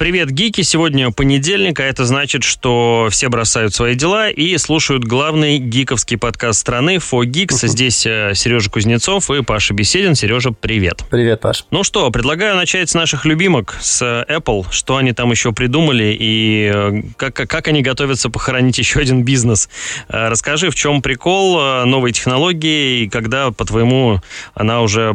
Привет, гики! Сегодня понедельник, а это значит, что все бросают свои дела и слушают главный гиковский подкаст страны «Фо Geeks. Здесь э, Сережа Кузнецов и Паша Беседин. Сережа, привет! Привет, Паш! Ну что, предлагаю начать с наших любимок, с Apple. Что они там еще придумали и э, как, как они готовятся похоронить еще один бизнес. Э, расскажи, в чем прикол новой технологии и когда, по-твоему, она уже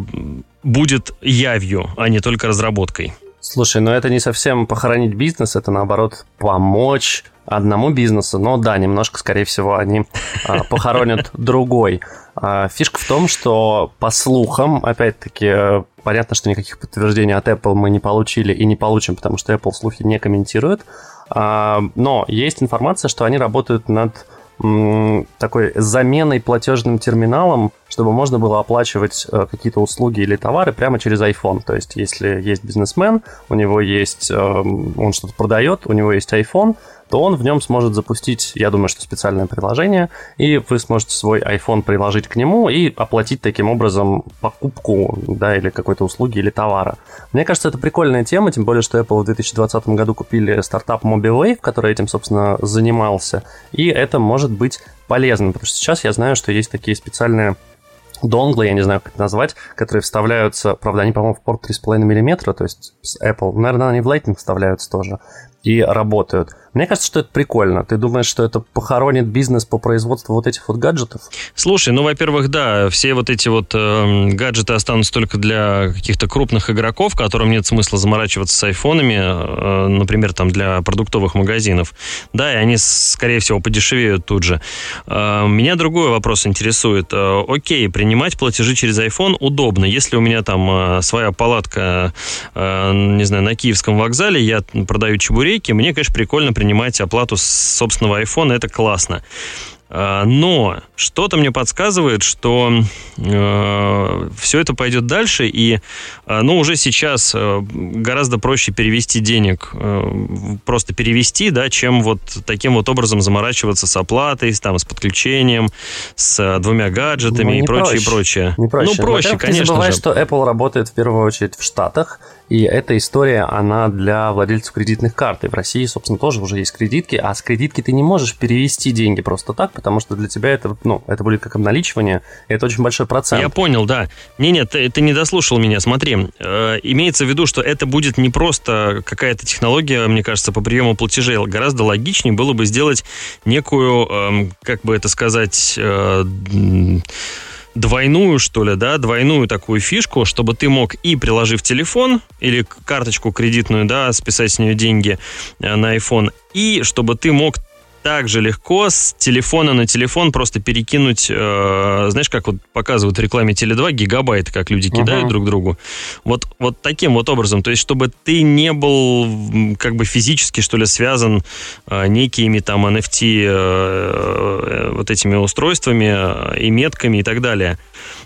будет явью, а не только разработкой? Слушай, ну это не совсем похоронить бизнес, это наоборот помочь одному бизнесу. Но да, немножко, скорее всего, они а, похоронят другой. А, фишка в том, что по слухам, опять-таки, понятно, что никаких подтверждений от Apple мы не получили и не получим, потому что Apple слухи не комментирует. А, но есть информация, что они работают над такой заменой платежным терминалом, чтобы можно было оплачивать э, какие-то услуги или товары прямо через iPhone. То есть, если есть бизнесмен, у него есть, эм, он что-то продает, у него есть iPhone, то он в нем сможет запустить, я думаю, что специальное приложение, и вы сможете свой iPhone приложить к нему и оплатить таким образом покупку, да, или какой-то услуги или товара. Мне кажется, это прикольная тема, тем более, что Apple в 2020 году купили стартап MobiWave, который этим, собственно, занимался, и это может быть полезно, потому что сейчас я знаю, что есть такие специальные донглы, я не знаю, как это назвать, которые вставляются, правда, они, по-моему, в порт 3,5 мм, то есть с Apple, наверное, они в Lightning вставляются тоже, и работают. Мне кажется, что это прикольно. Ты думаешь, что это похоронит бизнес по производству вот этих вот гаджетов? Слушай, ну, во-первых, да, все вот эти вот э, гаджеты останутся только для каких-то крупных игроков, которым нет смысла заморачиваться с айфонами, э, например, там для продуктовых магазинов. Да, и они, скорее всего, подешевеют тут же. Э, меня другой вопрос интересует. Э, окей, принимать платежи через iPhone удобно. Если у меня там э, своя палатка, э, не знаю, на Киевском вокзале, я продаю чебуреки, мне, конечно, прикольно принимать оплату с собственного iPhone, это классно. А, но что-то мне подсказывает, что э, все это пойдет дальше, и э, ну, уже сейчас э, гораздо проще перевести денег, э, просто перевести, да, чем вот таким вот образом заморачиваться с оплатой, там, с подключением, с э, двумя гаджетами ну, и прочее, проще. прочее. Не проще. Ну, проще, конечно не забывай, же. что Apple работает в первую очередь в Штатах, и эта история, она для владельцев кредитных карт. И в России, собственно, тоже уже есть кредитки, а с кредитки ты не можешь перевести деньги просто так, потому что для тебя это, ну, это будет как обналичивание, и это очень большой процент. Я понял, да. Не, нет, ты, ты не дослушал меня. Смотри, э, имеется в виду, что это будет не просто какая-то технология, мне кажется, по приему платежей. Гораздо логичнее было бы сделать некую, э, как бы это сказать, э, двойную, что ли, да, двойную такую фишку, чтобы ты мог и приложив телефон или карточку кредитную, да, списать с нее деньги э, на iPhone, и чтобы ты мог так же легко с телефона на телефон просто перекинуть, э, знаешь, как вот показывают в рекламе Теле2, гигабайт, как люди кидают uh-huh. друг другу. Вот, вот таким вот образом. То есть, чтобы ты не был как бы физически, что ли, связан э, некими там NFT э, вот этими устройствами э, и метками и так далее.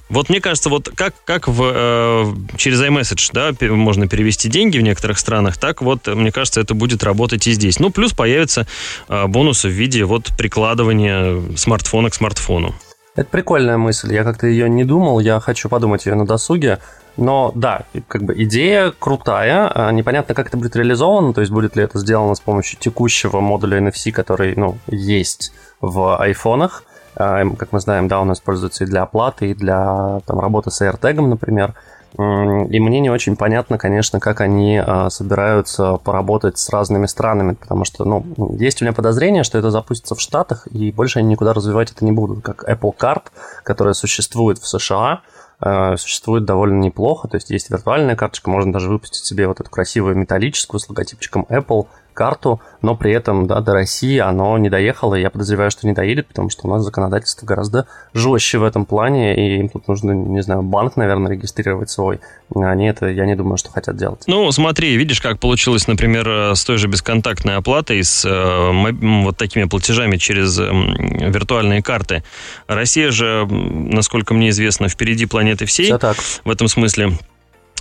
Вот мне кажется, вот как, как в, э, через iMessage да, можно перевести деньги в некоторых странах, так вот, мне кажется, это будет работать и здесь. Ну, плюс появятся э, бонусы в виде вот прикладывания смартфона к смартфону. Это прикольная мысль. Я как-то ее не думал, я хочу подумать ее на досуге. Но да, как бы идея крутая, а непонятно, как это будет реализовано, то есть будет ли это сделано с помощью текущего модуля NFC, который ну, есть в айфонах, а, как мы знаем, да, он используется и для оплаты, и для там, работы с AirTag, например. И мне не очень понятно, конечно, как они а, собираются поработать с разными странами, потому что, ну, есть у меня подозрение, что это запустится в Штатах, и больше они никуда развивать это не будут, как Apple Card, которая существует в США, а, существует довольно неплохо, то есть есть виртуальная карточка, можно даже выпустить себе вот эту красивую металлическую с логотипчиком Apple, карту, но при этом да, до России оно не доехало, и я подозреваю, что не доедет, потому что у нас законодательство гораздо жестче в этом плане, и им тут нужно, не знаю, банк, наверное, регистрировать свой. Они это, я не думаю, что хотят делать. Ну, смотри, видишь, как получилось, например, с той же бесконтактной оплатой, с э, вот такими платежами через э, виртуальные карты. Россия же, насколько мне известно, впереди планеты всей. Все так. В этом смысле.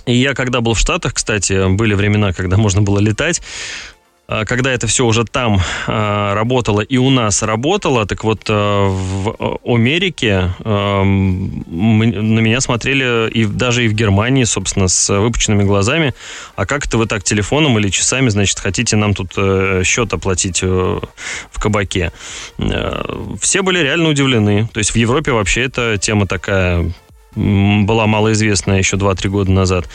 И я, когда был в Штатах, кстати, были времена, когда можно было летать, когда это все уже там а, работало и у нас работало, так вот а, в Америке на меня смотрели и даже и в Германии, собственно, с выпученными глазами. А как это вы так телефоном или часами, значит, хотите нам тут э, счет оплатить э, в кабаке? Э, все были реально удивлены. То есть в Европе вообще эта тема такая была малоизвестная еще 2-3 года назад.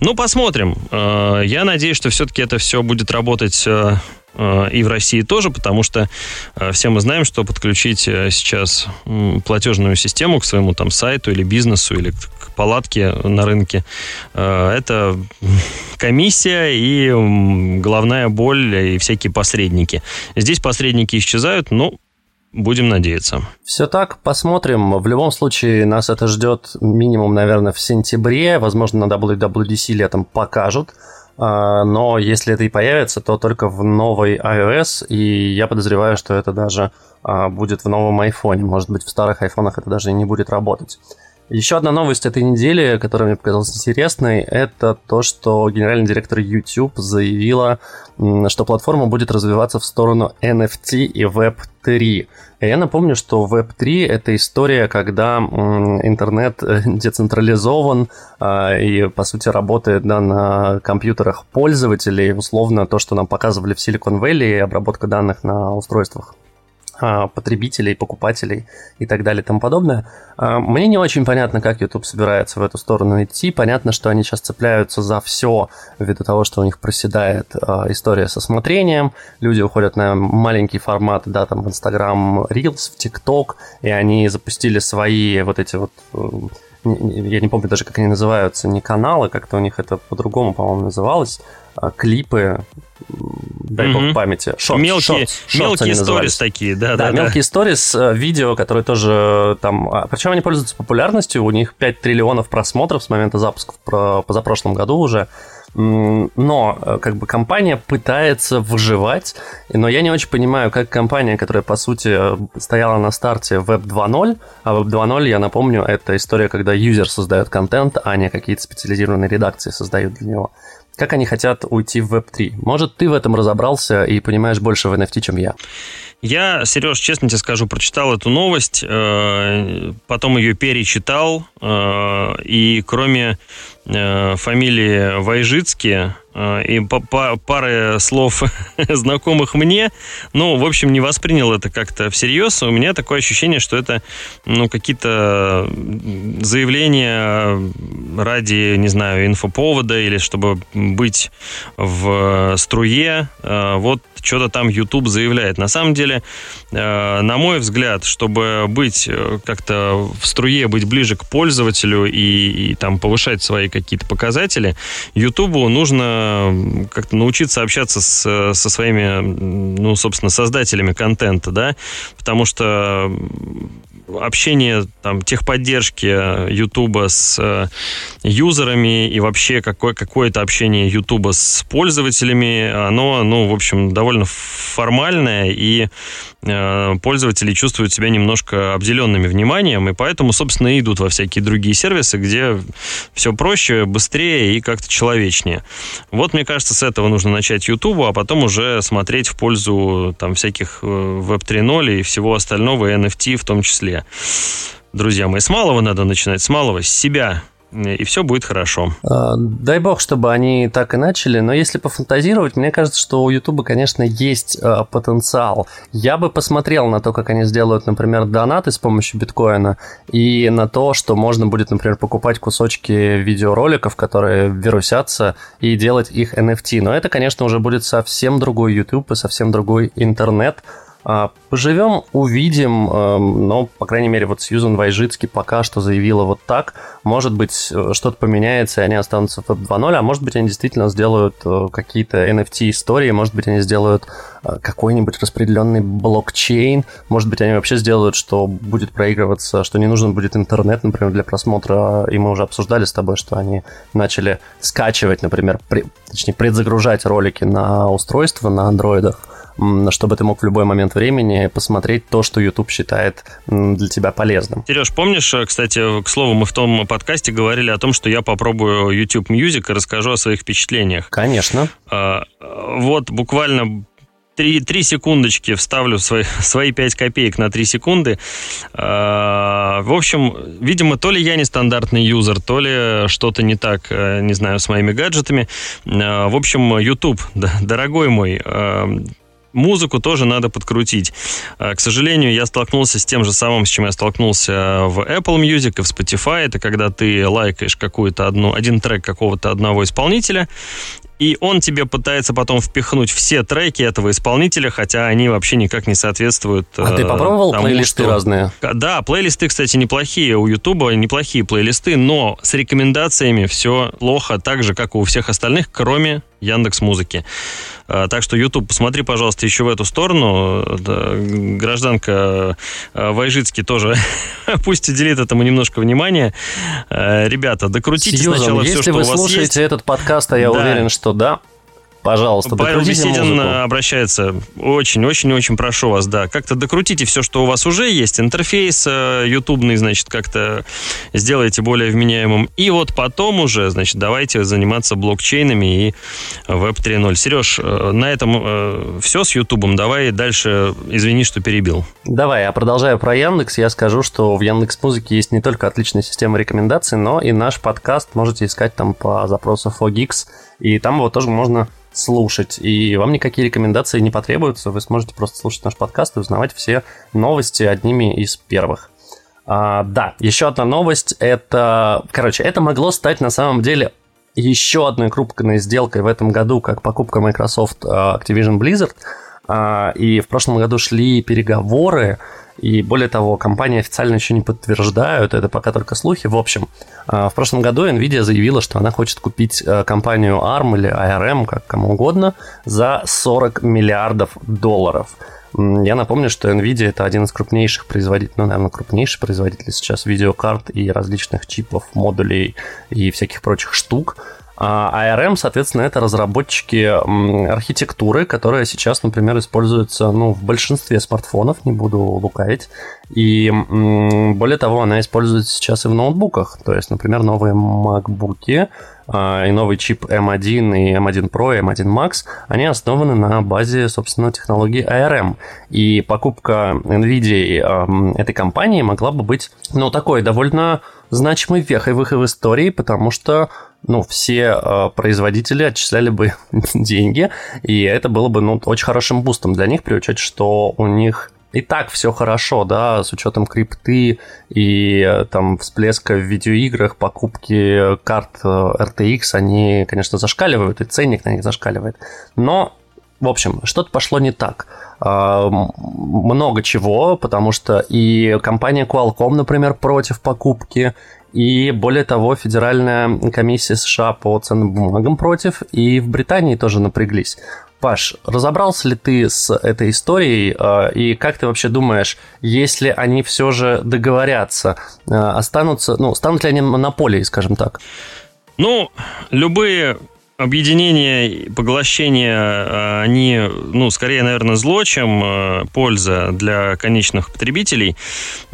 Ну, посмотрим. Э, я надеюсь, что все-таки это все будет работать э, э, и в России тоже, потому что все мы знаем, что подключить сейчас платежную систему к своему там сайту или бизнесу или к палатке на рынке, это комиссия и головная боль и всякие посредники. Здесь посредники исчезают, но Будем надеяться. Все так, посмотрим. В любом случае, нас это ждет минимум, наверное, в сентябре. Возможно, на WWDC летом покажут. А, но если это и появится, то только в новой iOS, и я подозреваю, что это даже а, будет в новом iPhone. Может быть, в старых айфонах это даже не будет работать. Еще одна новость этой недели, которая мне показалась интересной, это то, что генеральный директор YouTube заявила, что платформа будет развиваться в сторону NFT и Web3. И я напомню, что Web3 — это история, когда интернет э, децентрализован а, и, по сути, работает да, на компьютерах пользователей. Условно, то, что нам показывали в Silicon Valley, обработка данных на устройствах потребителей, покупателей и так далее и тому подобное. А, мне не очень понятно, как YouTube собирается в эту сторону идти. Понятно, что они сейчас цепляются за все ввиду того, что у них проседает а, история со смотрением. Люди уходят на маленький формат, да, там в Instagram Reels, в TikTok, и они запустили свои вот эти вот э, я не помню даже, как они называются, не каналы, как-то у них это по-другому, по-моему, называлось, клипы, дай mm-hmm. бог памяти. Шорт, мелкие шорт, мелкие сторис такие, да, да. Да, мелкие сторис, э, видео, которые тоже там... А, Причем они пользуются популярностью, у них 5 триллионов просмотров с момента запуска в позапрошлом году уже. Но э, как бы компания пытается выживать, но я не очень понимаю, как компания, которая по сути стояла на старте Web 2.0, а Web 2.0, я напомню, это история, когда юзер создает контент, а не какие-то специализированные редакции создают для него как они хотят уйти в Web3. Может, ты в этом разобрался и понимаешь больше в NFT, чем я? Я, Сереж, честно тебе скажу, прочитал эту новость, э, потом ее перечитал, э, и кроме э, фамилии Вайжицкие и пары слов знакомых мне, ну, в общем, не воспринял это как-то всерьез. У меня такое ощущение, что это, ну, какие-то заявления ради, не знаю, инфоповода или чтобы быть в струе. Вот что-то там YouTube заявляет. На самом деле, э, на мой взгляд, чтобы быть э, как-то в струе, быть ближе к пользователю и, и там повышать свои какие-то показатели, YouTube нужно как-то научиться общаться с, со своими, ну, собственно, создателями контента, да, потому что общение, там, техподдержки Ютуба с э, юзерами и вообще какое- какое-то общение Ютуба с пользователями, оно, ну, в общем, довольно формальное, и э, пользователи чувствуют себя немножко обделенными вниманием, и поэтому, собственно, идут во всякие другие сервисы, где все проще, быстрее и как-то человечнее. Вот, мне кажется, с этого нужно начать Ютубу, а потом уже смотреть в пользу там всяких э, Web 3.0 и всего остального, и NFT в том числе. Друзья мои, с малого надо начинать, с малого, с себя и все будет хорошо. А, дай бог, чтобы они так и начали, но если пофантазировать, мне кажется, что у Ютуба, конечно, есть э, потенциал. Я бы посмотрел на то, как они сделают, например, донаты с помощью биткоина, и на то, что можно будет, например, покупать кусочки видеороликов, которые вирусятся, и делать их NFT. Но это, конечно, уже будет совсем другой YouTube и совсем другой интернет, а, поживем, увидим, эм, но, по крайней мере, вот Сьюзан Вайжицкий пока что заявила вот так. Может быть, э, что-то поменяется, и они останутся в Web 2.0, а может быть, они действительно сделают э, какие-то NFT-истории, может быть, они сделают э, какой-нибудь распределенный блокчейн, может быть, они вообще сделают, что будет проигрываться, что не нужен будет интернет, например, для просмотра, и мы уже обсуждали с тобой, что они начали скачивать, например, при, точнее, предзагружать ролики на устройства, на андроидах, чтобы ты мог в любой момент времени посмотреть то, что YouTube считает для тебя полезным. Сереж, помнишь, э, кстати, к слову, мы в том подкасте говорили о том, что я попробую YouTube Music и расскажу о своих впечатлениях. Конечно. А, вот буквально три, три секундочки вставлю свои, свои 5 копеек на 3 секунды. А, в общем, видимо, то ли я нестандартный юзер, то ли что-то не так, э, не знаю, с моими гаджетами. А, в общем, YouTube, дорогой мой, музыку тоже надо подкрутить. К сожалению, я столкнулся с тем же самым, с чем я столкнулся в Apple Music и в Spotify. Это когда ты лайкаешь какую-то одну, один трек какого-то одного исполнителя, и он тебе пытается потом впихнуть все треки этого исполнителя, хотя они вообще никак не соответствуют. А ты э, попробовал тому, плейлисты что... разные? Да, плейлисты, кстати, неплохие у Ютуба, неплохие плейлисты, но с рекомендациями все плохо, так же, как и у всех остальных, кроме Яндекс Музыки. А, так что YouTube, посмотри, пожалуйста, еще в эту сторону. Гражданка а, Вайжицкий тоже пусть уделит этому немножко внимания. А, ребята, докрутите Сьюзан, сначала все, что у вас есть. Если вы слушаете этот подкаст, а я да. уверен, что да, Пожалуйста, Павел Беседин музыку. обращается. Очень-очень-очень прошу вас, да. Как-то докрутите все, что у вас уже есть. Интерфейс э, ютубный, значит, как-то сделайте более вменяемым. И вот потом уже, значит, давайте заниматься блокчейнами и Web 3.0. Сереж, э, на этом э, все с ютубом. Давай дальше, извини, что перебил. Давай, я продолжаю про Яндекс. Я скажу, что в Яндекс Музыке есть не только отличная система рекомендаций, но и наш подкаст можете искать там по запросу Fogix. И там его тоже можно слушать, и вам никакие рекомендации не потребуются, вы сможете просто слушать наш подкаст и узнавать все новости одними из первых. А, да, еще одна новость, это, короче, это могло стать на самом деле еще одной крупной сделкой в этом году, как покупка Microsoft а, Activision Blizzard, а, и в прошлом году шли переговоры и более того, компания официально еще не подтверждают, это пока только слухи. В общем, а, в прошлом году Nvidia заявила, что она хочет купить э, компанию ARM или ARM, как кому угодно, за 40 миллиардов долларов. Я напомню, что Nvidia это один из крупнейших производителей, ну, наверное, крупнейший производитель сейчас видеокарт и различных чипов, модулей и всяких прочих штук. А ARM, соответственно, это разработчики архитектуры, которая сейчас, например, используется ну, в большинстве смартфонов, не буду лукавить. И более того, она используется сейчас и в ноутбуках. То есть, например, новые MacBook а, и новый чип M1 и M1 Pro и M1 Max, они основаны на базе, собственно, технологии ARM. И покупка NVIDIA этой компании могла бы быть, ну, такой довольно значимой вехой в их истории, потому что ну, все э, производители отчисляли бы деньги, и это было бы, ну, очень хорошим бустом для них, при учете, что у них и так все хорошо, да, с учетом крипты и э, там всплеска в видеоиграх, покупки карт э, RTX, они, конечно, зашкаливают, и ценник на них зашкаливает. Но, в общем, что-то пошло не так. Э, много чего, потому что и компания Qualcomm, например, против покупки, и более того, Федеральная комиссия США по ценным бумагам против, и в Британии тоже напряглись. Паш, разобрался ли ты с этой историей, э, и как ты вообще думаешь, если они все же договорятся, э, останутся, ну, станут ли они монополией, скажем так? Ну, любые объединение, поглощение, а, они, ну, скорее, наверное, зло, чем а, польза для конечных потребителей.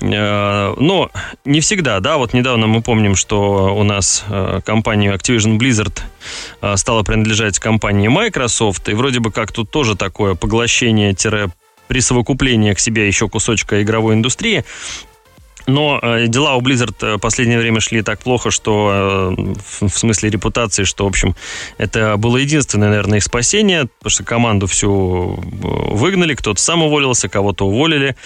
А, но не всегда, да, вот недавно мы помним, что у нас компания Activision Blizzard стала принадлежать компании Microsoft, и вроде бы как тут тоже такое поглощение-присовокупление к себе еще кусочка игровой индустрии. Но э, дела у Blizzard э, в последнее время шли так плохо, что э, в, смысле репутации, что, в общем, это было единственное, наверное, их спасение, потому что команду всю э, выгнали, кто-то сам уволился, кого-то уволили.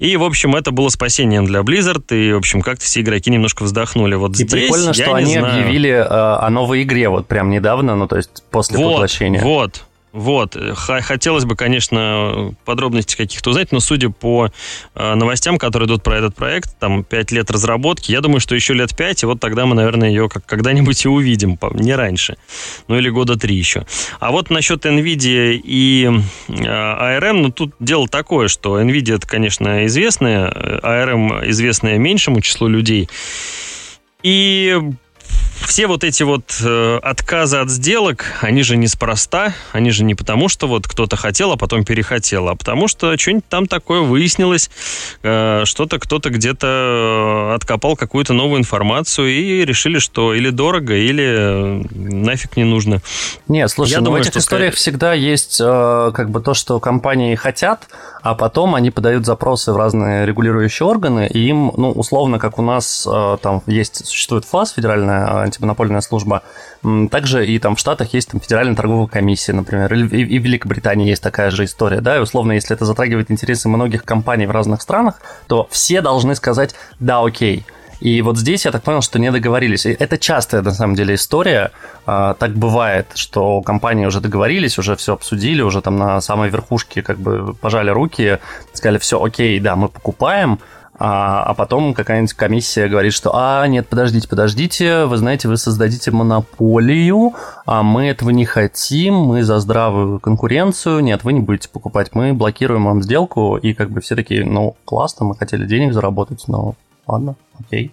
И, в общем, это было спасением для Blizzard, и, в общем, как-то все игроки немножко вздохнули. Вот и здесь, прикольно, что они знаю. объявили э, о новой игре вот прям недавно, ну, то есть после вот, поглощения. Вот, вот. Хотелось бы, конечно, подробности каких-то узнать, но судя по э, новостям, которые идут про этот проект, там 5 лет разработки, я думаю, что еще лет 5, и вот тогда мы, наверное, ее как когда-нибудь и увидим, не раньше. Ну или года 3 еще. А вот насчет NVIDIA и э, ARM, ну тут дело такое, что NVIDIA это, конечно, известная, ARM известная меньшему числу людей. И все вот эти вот э, отказы от сделок, они же неспроста, они же не потому, что вот кто-то хотел, а потом перехотел, а потому что что-нибудь там такое выяснилось, э, что-то кто-то где-то э, откопал какую-то новую информацию и решили, что или дорого, или э, нафиг не нужно. Нет, слушай, Я ну думаю, в этих что историях скорее... всегда есть э, как бы то, что компании хотят, а потом они подают запросы в разные регулирующие органы, и им, ну, условно, как у нас э, там есть, существует ФАС, Федеральная антимонопольная служба, также и там в Штатах есть там Федеральная торговая комиссия, например, и, и в Великобритании есть такая же история, да, и условно, если это затрагивает интересы многих компаний в разных странах, то все должны сказать «да, окей», и вот здесь я так понял, что не договорились. И это частая, на самом деле, история. А, так бывает, что компании уже договорились, уже все обсудили, уже там на самой верхушке как бы пожали руки, сказали, все, окей, да, мы покупаем, а, а потом какая-нибудь комиссия говорит, что «А, нет, подождите, подождите, вы знаете, вы создадите монополию, а мы этого не хотим, мы за здравую конкуренцию, нет, вы не будете покупать, мы блокируем вам сделку», и как бы все такие «Ну, классно, мы хотели денег заработать, но ладно, окей».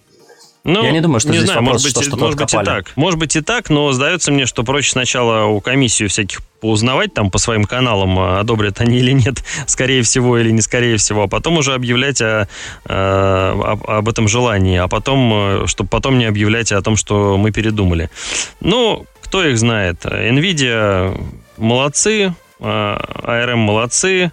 Ну, я не думаю, что не здесь знаю, вопрос, может быть, что может быть и так. Может быть и так, но сдается мне, что проще сначала у комиссию всяких поузнавать там по своим каналам, а, одобрят они или нет, скорее всего или не скорее всего, а потом уже объявлять о, о, об этом желании, а потом, э, чтобы потом не объявлять о том, что мы передумали. Ну, кто их знает? Nvidia молодцы, А, молодцы.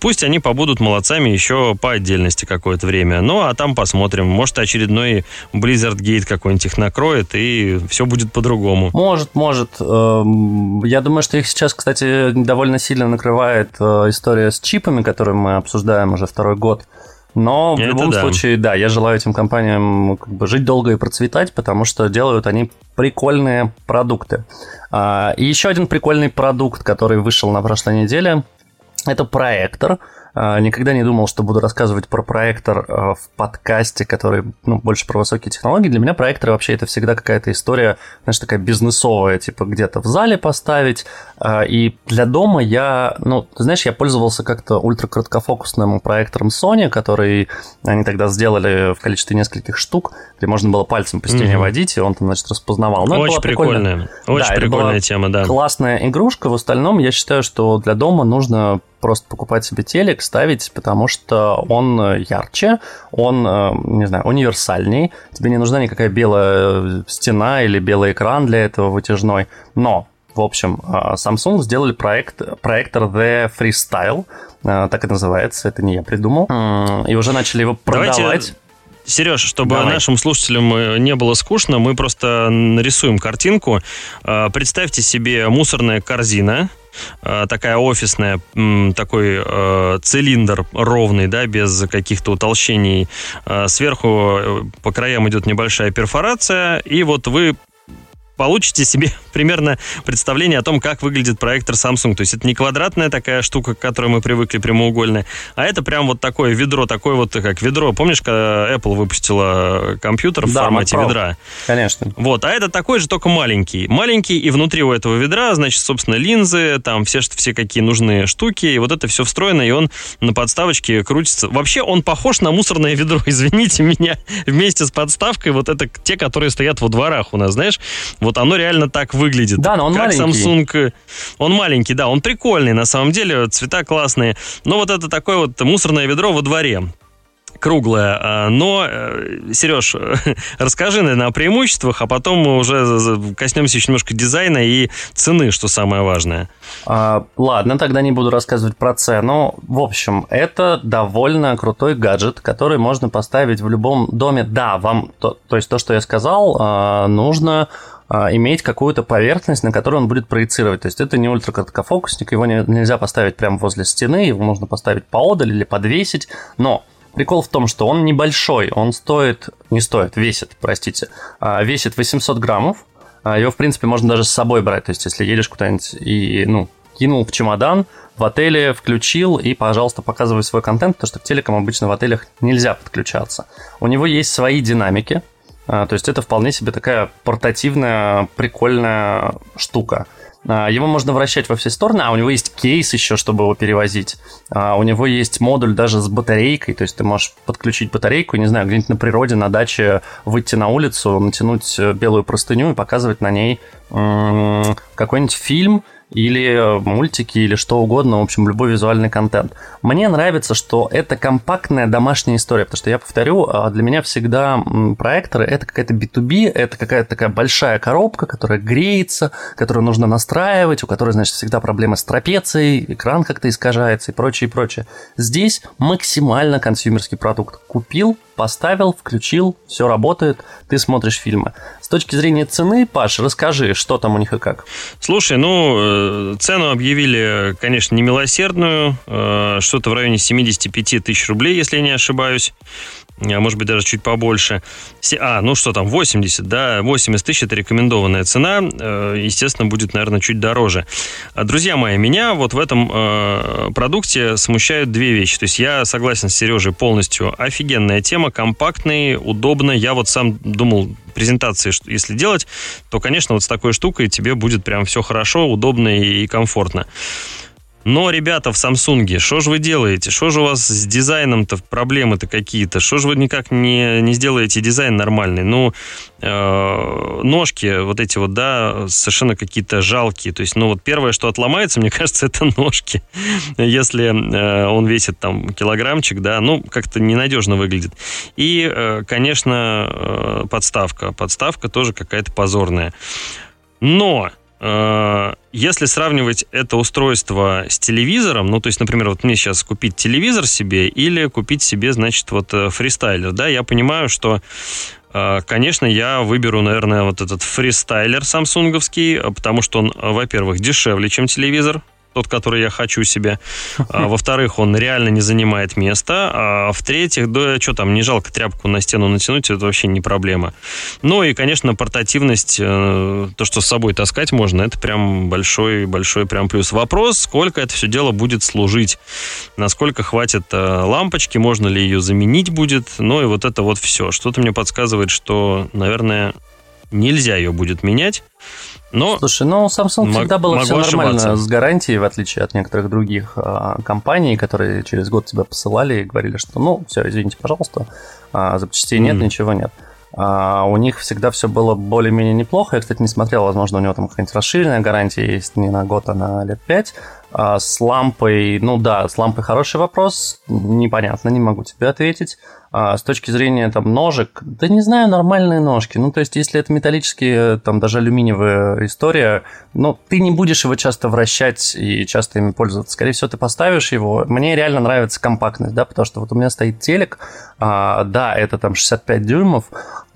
Пусть они побудут молодцами еще по отдельности какое-то время. Ну, а там посмотрим. Может, очередной Blizzard Gate какой-нибудь их накроет, и все будет по-другому. Может, может. Эм, я думаю, что их сейчас, кстати, довольно сильно накрывает э, история с чипами, которую мы обсуждаем уже второй год. Но в Это любом да. случае, да, я желаю этим компаниям как бы жить долго и процветать, потому что делают они прикольные продукты. А, и еще один прикольный продукт, который вышел на прошлой неделе, это проектор. А, никогда не думал, что буду рассказывать про проектор а, в подкасте, который ну, больше про высокие технологии. Для меня проекторы вообще это всегда какая-то история, знаешь, такая бизнесовая, типа где-то в зале поставить. А, и для дома я, ну, ты знаешь, я пользовался как-то ультракороткофокусным проектором Sony, который они тогда сделали в количестве нескольких штук, где можно было пальцем по стене mm-hmm. водить, и он там, значит, распознавал. Но Очень прикольная. Очень да, прикольная тема, да. Классная игрушка. В остальном я считаю, что для дома нужно просто покупать себе телек, ставить, потому что он э, ярче, он, э, не знаю, универсальней, тебе не нужна никакая белая э, стена или белый экран для этого вытяжной, но в общем, Samsung сделали проект, проектор The Freestyle, так и называется, это не я придумал, и уже начали его продавать. Давайте... Сереж, чтобы Давай. нашим слушателям не было скучно, мы просто нарисуем картинку. Представьте себе мусорная корзина, такая офисная, такой э, цилиндр ровный, да, без каких-то утолщений. Э, сверху по краям идет небольшая перфорация, и вот вы получите себе примерно представление о том, как выглядит проектор Samsung. То есть это не квадратная такая штука, к которой мы привыкли, прямоугольная, а это прям вот такое ведро, такое вот как ведро. Помнишь, когда Apple выпустила компьютер в да, формате ведра? Конечно. Вот, а это такой же, только маленький. Маленький, и внутри у этого ведра, значит, собственно, линзы, там все, все какие нужные штуки, и вот это все встроено, и он на подставочке крутится. Вообще он похож на мусорное ведро, извините меня, вместе с подставкой, вот это те, которые стоят во дворах у нас, знаешь, вот оно реально так выглядит. Да, но он как маленький. Samsung. Он маленький, да, он прикольный на самом деле, цвета классные. Но вот это такое вот мусорное ведро во дворе круглая. Но, э, Сереж, расскажи, наверное, о преимуществах, а потом мы уже коснемся еще немножко дизайна и цены, что самое важное. А, ладно, тогда не буду рассказывать про цену. В общем, это довольно крутой гаджет, который можно поставить в любом доме. Да, вам, то, то есть то, что я сказал, а, нужно иметь какую-то поверхность, на которую он будет проецировать. То есть это не ультракороткофокусник, его не, нельзя поставить прямо возле стены, его можно поставить поодаль или подвесить, но Прикол в том, что он небольшой, он стоит, не стоит, весит, простите, а, весит 800 граммов, а, его, в принципе, можно даже с собой брать, то есть если едешь куда-нибудь и, ну, кинул в чемодан, в отеле включил и, пожалуйста, показывай свой контент, потому что к телекам обычно в отелях нельзя подключаться. У него есть свои динамики, а, то есть это вполне себе такая портативная, прикольная штука. А, его можно вращать во все стороны, а у него есть кейс еще, чтобы его перевозить. А, у него есть модуль даже с батарейкой, то есть ты можешь подключить батарейку, не знаю, где-нибудь на природе, на даче, выйти на улицу, натянуть э, белую простыню и показывать на ней какой-нибудь фильм, или э, мультики, или что угодно, в общем, любой визуальный контент. Мне нравится, что это компактная домашняя история, потому что, я повторю, а, для меня всегда проекторы — это какая-то B2B, это какая-то такая большая коробка, которая греется, которую нужно настраивать, у которой, значит, всегда проблемы с трапецией, экран как-то искажается и прочее, и прочее. Здесь максимально консюмерский продукт. Купил, поставил, включил, все работает, ты смотришь фильмы. С точки зрения цены, Паш, расскажи, что там у них и как. Слушай, ну, э, цену объявили, конечно, немилосердную, э, что-то в районе 75 тысяч рублей, если я не ошибаюсь а может быть даже чуть побольше. А, ну что там, 80, да, 80 тысяч это рекомендованная цена, э, естественно, будет, наверное, чуть дороже. А, друзья мои, меня вот в этом продукте смущают две вещи. То есть я согласен с Сережей полностью. Офигенная тема, компактный, удобно. Я вот сам думал, презентации, если делать, то, конечно, вот с такой штукой тебе будет прям все хорошо, удобно и комфортно. Но, ребята, в Samsung, что же вы делаете? Что же у вас с дизайном-то проблемы-то какие-то? Что же вы никак не, не сделаете дизайн нормальный? Ну, э, ножки вот эти вот, да, совершенно какие-то жалкие. То есть, ну, вот первое, что отломается, мне кажется, это ножки. Если э, он весит там килограммчик, да, ну, как-то ненадежно выглядит. И, э, конечно, э, подставка. Подставка тоже какая-то позорная. Но если сравнивать это устройство с телевизором, ну, то есть, например, вот мне сейчас купить телевизор себе или купить себе, значит, вот э, фристайлер, да, я понимаю, что э, Конечно, я выберу, наверное, вот этот фристайлер самсунговский, потому что он, во-первых, дешевле, чем телевизор, тот, который я хочу себе. А, во-вторых, он реально не занимает места. А в-третьих, да что там, не жалко тряпку на стену натянуть, это вообще не проблема. Ну и, конечно, портативность, э, то, что с собой таскать можно, это прям большой-большой прям плюс. Вопрос, сколько это все дело будет служить, насколько хватит э, лампочки, можно ли ее заменить будет, ну и вот это вот все. Что-то мне подсказывает, что, наверное, нельзя ее будет менять. Но Слушай, ну Samsung всегда было все нормально ошибаться. с гарантией, в отличие от некоторых других а, компаний, которые через год тебя посылали и говорили, что ну все, извините, пожалуйста, а, запчастей нет, mm. ничего нет. А, у них всегда все было более-менее неплохо. Я, кстати, не смотрел, возможно, у него там какая-нибудь расширенная гарантия есть не на год, а на лет пять. А с лампой, ну да, с лампой хороший вопрос, непонятно, не могу тебе ответить. А с точки зрения там ножек, да не знаю, нормальные ножки. Ну, то есть, если это металлические, там даже алюминиевая история, ну, ты не будешь его часто вращать и часто ими пользоваться. Скорее всего, ты поставишь его. Мне реально нравится компактность, да, потому что вот у меня стоит телек, а, да, это там 65 дюймов,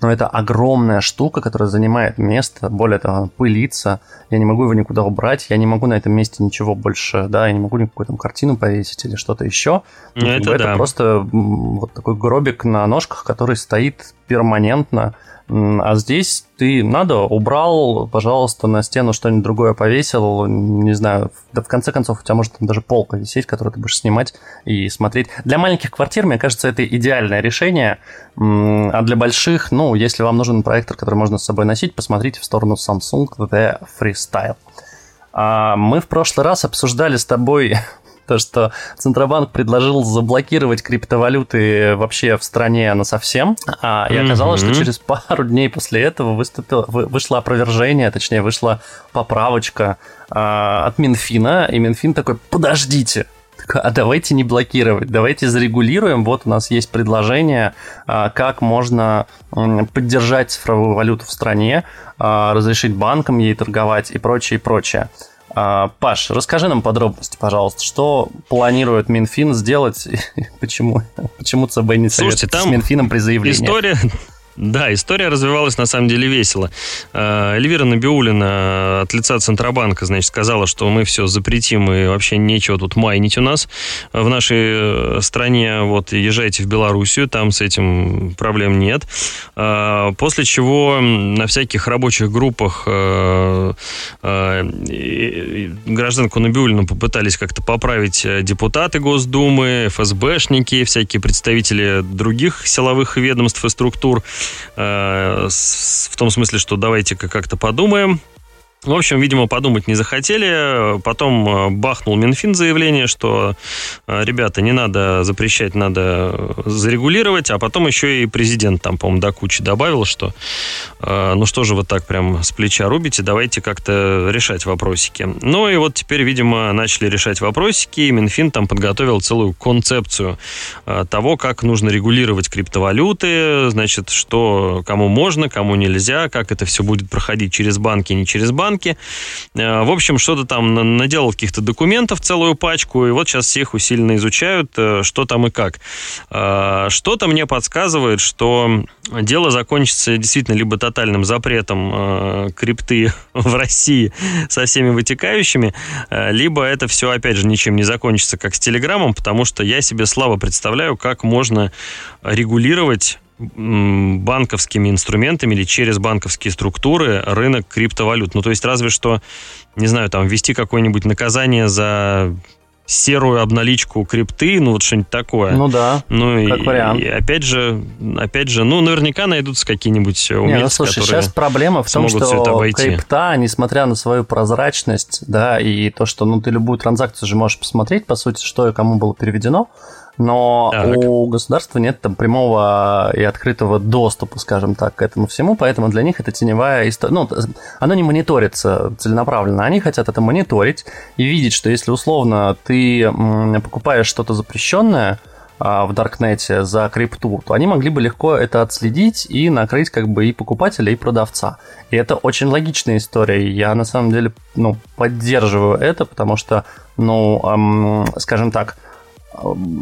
но это огромная штука, которая занимает место, более того, пылится, я не могу его никуда убрать, я не могу на этом месте ничего больше, да, я не могу никакую там картину повесить или что-то еще. Ну, это, это да. просто вот такой гробик на ножках, который стоит перманентно, а здесь ты надо, убрал, пожалуйста, на стену что-нибудь другое повесил, не знаю, да в конце концов у тебя может там даже полка висеть, которую ты будешь снимать и смотреть. Для маленьких квартир, мне кажется, это идеальное решение, а для больших, ну, если вам нужен проектор, который можно с собой носить, посмотрите в сторону Samsung The Freestyle. А мы в прошлый раз обсуждали с тобой то, что Центробанк предложил заблокировать криптовалюты вообще в стране на совсем, а, и оказалось, mm-hmm. что через пару дней после этого выступило, вышло опровержение, точнее, вышла поправочка а, от Минфина, и Минфин такой, подождите, а давайте не блокировать, давайте зарегулируем. Вот у нас есть предложение, а, как можно поддержать цифровую валюту в стране, а, разрешить банкам ей торговать и прочее, и прочее. А, Паш, расскажи нам подробности, пожалуйста, что планирует Минфин сделать, почему, почему ЦБ не Слушайте, там с Минфином при заявлении? История, да, история развивалась на самом деле весело. Э, Эльвира Набиулина от лица Центробанка, значит, сказала, что мы все запретим и вообще нечего тут майнить у нас в нашей э, стране. Вот, езжайте в Белоруссию, там с этим проблем нет. Э, после чего на всяких рабочих группах гражданку Набиулину попытались как-то поправить депутаты Госдумы, ФСБшники, всякие представители других силовых ведомств и структур. Э, в том смысле, что давайте-ка как-то подумаем, В общем, видимо, подумать не захотели. Потом э, бахнул Минфин заявление, что, э, ребята, не надо запрещать, надо зарегулировать. А потом еще и президент там, по-моему, до кучи добавил, что э, ну что же вы так прям с плеча рубите, давайте как-то решать вопросики. Ну и вот теперь, видимо, начали решать вопросики, и Минфин там подготовил целую концепцию того, как нужно регулировать криптовалюты, значит, что кому можно, кому нельзя, как это все будет проходить через банки, не через банки банке. Э, в общем, что-то там наделал каких-то документов, целую пачку, и вот сейчас всех усиленно изучают, э, что там и как. Э, что-то мне подсказывает, что дело закончится действительно либо тотальным запретом крипты в России со всеми вытекающими, либо это все, опять же, ничем не закончится, как с Телеграмом, потому что я себе слабо представляю, как можно регулировать банковскими инструментами или через банковские структуры рынок криптовалют. Ну, то есть разве что, не знаю, там ввести какое-нибудь наказание за серую обналичку крипты, ну вот что-нибудь такое. Ну да, ну, как и, вариант. И опять же, опять же, ну наверняка найдутся какие-нибудь умельцы, Не, ну слушай, сейчас проблема в том, что крипта, несмотря на свою прозрачность, да, и то, что ну ты любую транзакцию же можешь посмотреть, по сути, что и кому было переведено, но так. у государства нет там прямого и открытого доступа, скажем так, к этому всему, поэтому для них это теневая история. Ну, оно не мониторится целенаправленно, они хотят это мониторить и видеть, что если условно ты покупаешь что-то запрещенное, а, в Даркнете за крипту, то они могли бы легко это отследить и накрыть как бы и покупателя, и продавца. И это очень логичная история. Я на самом деле ну, поддерживаю это, потому что, ну, эм, скажем так,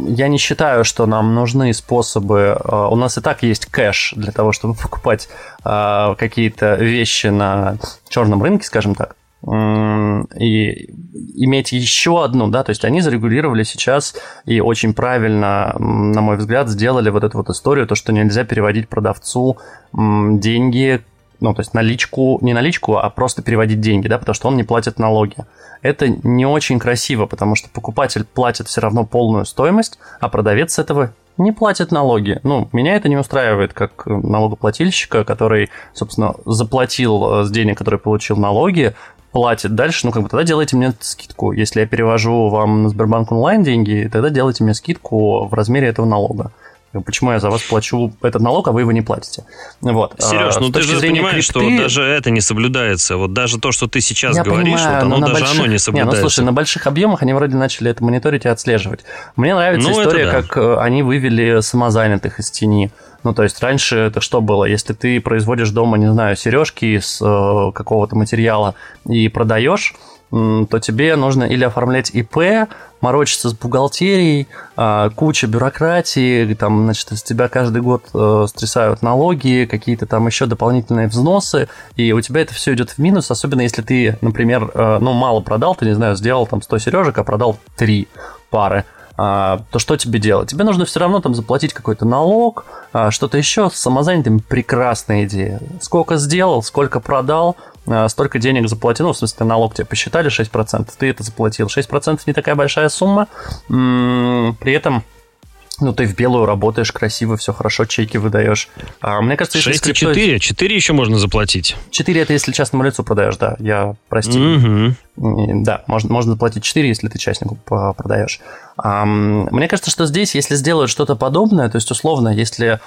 я не считаю, что нам нужны способы. Э, у нас и так есть кэш для того, чтобы покупать э, какие-то вещи на черном рынке, скажем так. И иметь еще одну, да, то есть они зарегулировали сейчас и очень правильно, на мой взгляд, сделали вот эту вот историю, то, что нельзя переводить продавцу деньги, ну, то есть наличку, не наличку, а просто переводить деньги, да, потому что он не платит налоги это не очень красиво, потому что покупатель платит все равно полную стоимость, а продавец этого не платит налоги. Ну, меня это не устраивает как налогоплательщика, который, собственно, заплатил э, с денег, которые получил налоги, платит дальше, ну, как бы тогда делайте мне скидку. Если я перевожу вам на Сбербанк онлайн деньги, тогда делайте мне скидку в размере этого налога. Почему я за вас плачу этот налог, а вы его не платите? Вот. Сереж, а, ну ты же понимаешь, крипты... что даже это не соблюдается. Вот даже то, что ты сейчас я говоришь, понимаю, вот оно даже больших... оно не соблюдается. Не, ну слушай, на больших объемах они вроде начали это мониторить и отслеживать. Мне нравится ну, история, да. как э, они вывели самозанятых из тени. Ну, то есть раньше это что было? Если ты производишь дома, не знаю, сережки из э, какого-то материала и продаешь, то тебе нужно или оформлять ИП, морочиться с бухгалтерией, а, куча бюрократии, там, значит, с тебя каждый год э, стрясают налоги, какие-то там еще дополнительные взносы, и у тебя это все идет в минус, особенно если ты, например, э, ну, мало продал, ты, не знаю, сделал там 100 сережек, а продал 3 пары а, то что тебе делать? Тебе нужно все равно там заплатить какой-то налог, а, что-то еще. С самозанятым прекрасная идея. Сколько сделал, сколько продал, столько денег заплатил, ну, в смысле, налог тебе посчитали 6%, ты это заплатил. 6% не такая большая сумма, при этом ну, ты в белую работаешь красиво, все хорошо, чеки выдаешь. А, мне кажется, если 6 и 4, 4 еще можно заплатить. 4 это если частному лицу продаешь, да, я, прости. Угу. Да, можно, можно заплатить 4, если ты частнику продаешь. А, мне кажется, что здесь, если сделают что-то подобное, то есть, условно, если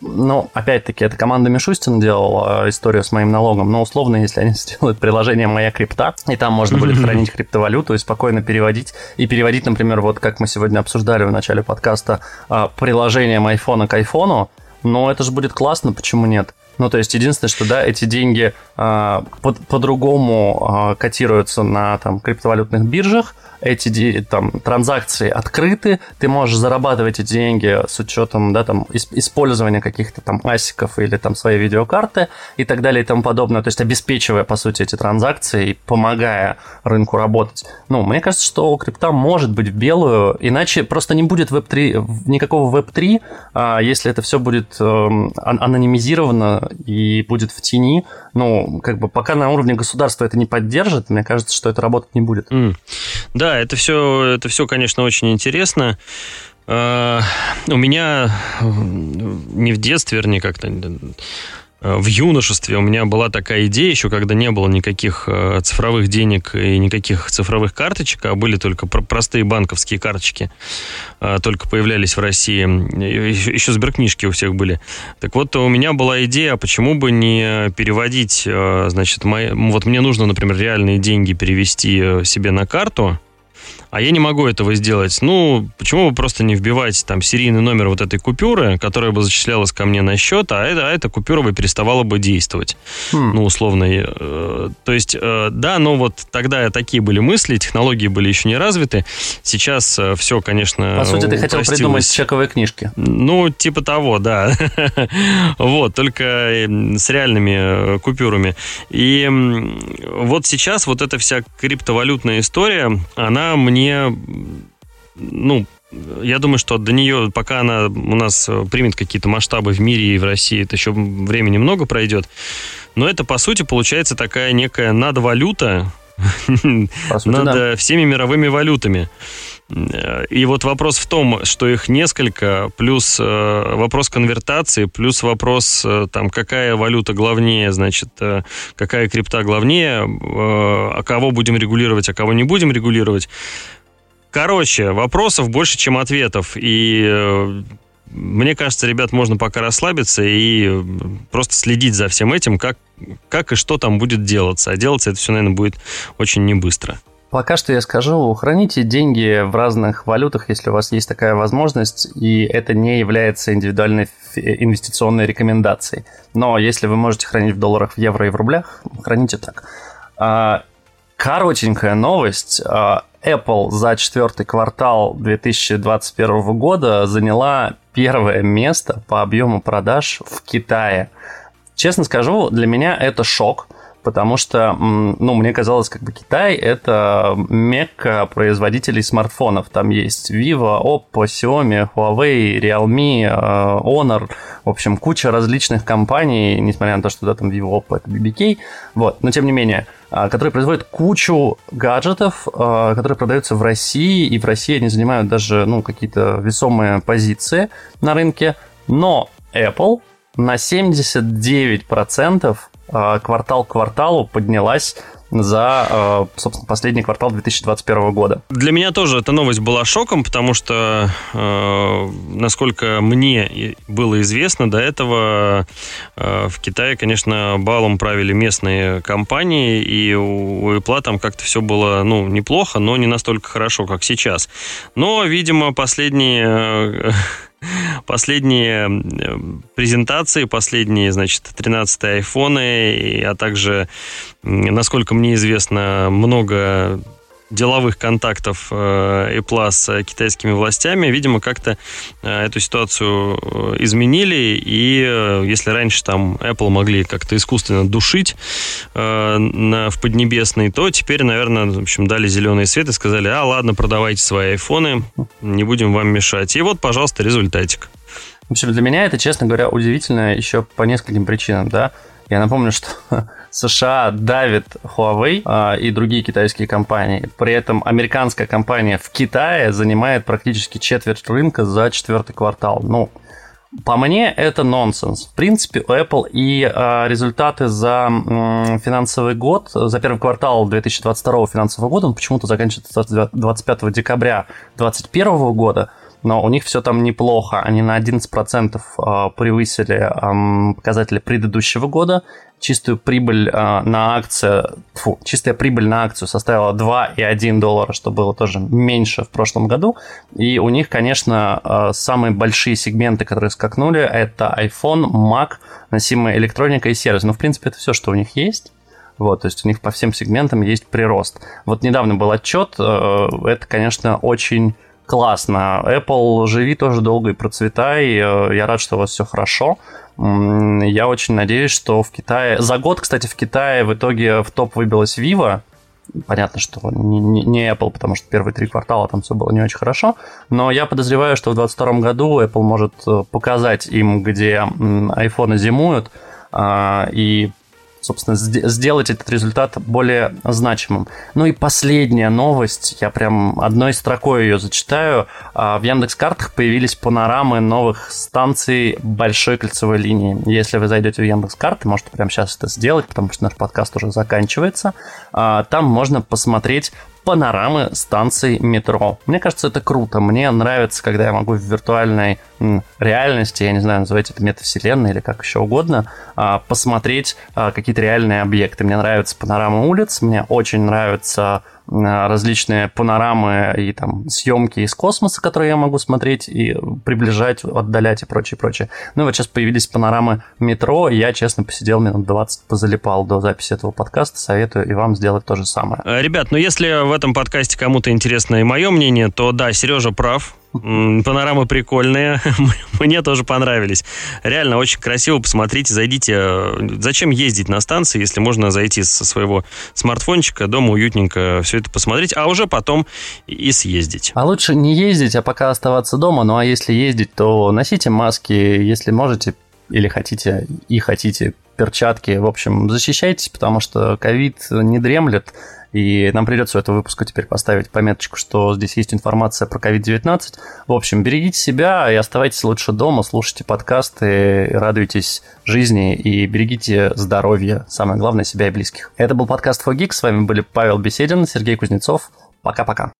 ну, опять-таки, это команда Мишустина делала историю с моим налогом, но условно, если они сделают приложение «Моя крипта», и там можно будет хранить криптовалюту и спокойно переводить, и переводить, например, вот как мы сегодня обсуждали в начале подкаста, а, приложение айфона к айфону, но это же будет классно, почему нет? Ну, то есть, единственное, что, да, эти деньги а, по- по-другому а, котируются на там, криптовалютных биржах, эти там, транзакции открыты, ты можешь зарабатывать эти деньги с учетом да, там, использования каких-то там асиков или там своей видеокарты и так далее и тому подобное, то есть обеспечивая, по сути, эти транзакции и помогая рынку работать. Ну, мне кажется, что крипта может быть в белую, иначе просто не будет веб-3, никакого веб-3, а если это все будет э, анонимизировано и будет в тени, ну, как бы пока на уровне государства это не поддержит, мне кажется, что это работать не будет. Mm. Да, это все, это все, конечно, очень интересно. Uh, у меня не в детстве, вернее, как-то в юношестве у меня была такая идея, еще когда не было никаких э, цифровых денег и никаких цифровых карточек, а были только простые банковские карточки, э, только появлялись в России. Еще сберкнижки у всех были. Так вот, у меня была идея, а почему бы не переводить, значит, мои, вот мне нужно, например, реальные деньги перевести себе на карту, а я не могу этого сделать. Ну, почему бы просто не вбивать там серийный номер вот этой купюры, которая бы зачислялась ко мне на счет, а, это, а эта купюра бы переставала бы действовать. Хм. Ну, условно. Э, то есть, э, да, но вот тогда такие были мысли, технологии были еще не развиты. Сейчас э, все, конечно, По сути, ты хотел придумать чековые книжки. Ну, типа того, да. вот, только с реальными э, купюрами. И вот сейчас вот эта вся криптовалютная история, она мне мне, ну, я думаю, что до нее, пока она у нас примет какие-то масштабы в мире и в России, это еще времени много пройдет. Но это, по сути, получается такая некая надвалюта над да. всеми мировыми валютами. И вот вопрос в том, что их несколько, плюс э, вопрос конвертации, плюс вопрос, э, там, какая валюта главнее, значит, э, какая крипта главнее, а кого будем регулировать, а кого не будем регулировать. Короче, вопросов больше, чем ответов. И мне кажется, ребят, можно пока расслабиться и просто следить за всем этим, как, как и что там будет делаться. А делаться это все, наверное, будет очень не быстро. Пока что я скажу, храните деньги в разных валютах, если у вас есть такая возможность, и это не является индивидуальной инвестиционной рекомендацией. Но если вы можете хранить в долларах, в евро и в рублях, храните так. А, коротенькая новость. А, Apple за четвертый квартал 2021 года заняла первое место по объему продаж в Китае. Честно скажу, для меня это шок – потому что, ну, мне казалось, как бы Китай — это мекка производителей смартфонов. Там есть Vivo, Oppo, Xiaomi, Huawei, Realme, э, Honor, в общем, куча различных компаний, несмотря на то, что да, там Vivo, Oppo — это BBK, вот, но тем не менее, э, которые производят кучу гаджетов, э, которые продаются в России, и в России они занимают даже, ну, какие-то весомые позиции на рынке, но Apple на 79% Э, квартал к кварталу поднялась за, э, собственно, последний квартал 2021 года. Для меня тоже эта новость была шоком, потому что, э, насколько мне было известно, до этого в Китае, конечно, балом правили местные компании, и у Apple там как-то все было, ну, неплохо, но не настолько хорошо, как сейчас. Но, видимо, последние последние презентации, последние, значит, 13 айфоны, а также, насколько мне известно, много деловых контактов э, Apple с китайскими властями, видимо, как-то э, эту ситуацию э, изменили, и если раньше там Apple могли как-то искусственно душить в Поднебесной, то теперь, наверное, в общем, дали зеленый свет и сказали, а, ладно, продавайте свои айфоны, не будем вам мешать. И вот, пожалуйста, результатик. В общем, для меня это, честно говоря, удивительно еще по нескольким причинам, да. Я напомню, что США давит Huawei а, и другие китайские компании. При этом американская компания в Китае занимает практически четверть рынка за четвертый квартал. Ну, по мне, это нонсенс. В принципе, у Apple и э, результаты за э, финансовый год, за первый квартал 2022 финансового года, он почему-то заканчивается 25 декабря 2021 года, но у них все там неплохо. Они на 11% а, превысили показатели предыдущего года. Чистую прибыль а, на акцию, фу, чистая прибыль на акцию составила 2,1 доллара, что было тоже меньше в прошлом году. И у них, конечно, а, самые большие сегменты, которые скакнули, это iPhone, Mac, носимая электроника и сервис. Ну, в принципе, это все, что у них есть. Вот, то есть у них по всем сегментам есть прирост. Вот недавно был отчет, это, конечно, очень классно. Apple, живи тоже долго и процветай. Э, я рад, что у вас все хорошо. Я очень надеюсь, что в Китае... За год, кстати, в Китае в итоге в топ выбилась Vivo. Понятно, что не, Apple, потому что первые три квартала там все было не очень хорошо. Но я подозреваю, что в 2022 году Apple может э, показать им, где айфоны зимуют, а, и собственно, сделать этот результат более значимым. Ну и последняя новость, я прям одной строкой ее зачитаю. А, в Яндекс.Картах появились панорамы новых станций большой кольцевой линии. Если вы зайдете в Яндекс.Карты, можете прямо сейчас это сделать, потому что наш подкаст уже заканчивается. А, там можно посмотреть панорамы станций метро. Мне кажется, это круто. Мне нравится, когда я могу в виртуальной реальности, я не знаю, называйте это метавселенной или как еще угодно, а, посмотреть а, какие-то реальные объекты. Мне нравится панорама улиц, мне очень нравятся различные панорамы и там съемки из космоса, которые я могу смотреть и приближать, отдалять и прочее, прочее. Ну и вот сейчас появились панорамы метро, и я, честно, посидел минут 20, позалипал до записи этого подкаста, советую и вам сделать то же самое. Ребят, ну если в этом подкасте кому-то интересно и мое мнение, то да, Сережа прав, Панорамы прикольные, мне тоже понравились. Реально очень красиво, посмотрите, зайдите. Зачем ездить на станции, если можно зайти со своего смартфончика, дома уютненько все это посмотреть, а уже потом и съездить. А лучше не ездить, а пока оставаться дома. Ну а если ездить, то носите маски, если можете или хотите и хотите перчатки. В общем, защищайтесь, потому что ковид не дремлет. И нам придется у этого выпуска теперь поставить пометочку, что здесь есть информация про COVID-19. В общем, берегите себя и оставайтесь лучше дома, слушайте подкасты, радуйтесь жизни и берегите здоровье, самое главное, себя и близких. Это был подкаст Fogix, с вами были Павел Беседин, Сергей Кузнецов. Пока-пока.